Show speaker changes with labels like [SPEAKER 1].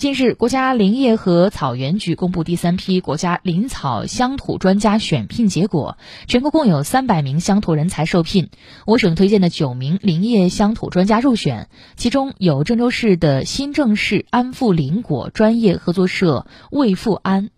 [SPEAKER 1] 近日国家林业和草原局公布第三批国家林草乡土专家选聘结果全国共有三百名乡土人才受聘。我省推荐的九名林业乡土专家入选其中有郑州市的新郑市安富林果专业合作社魏富安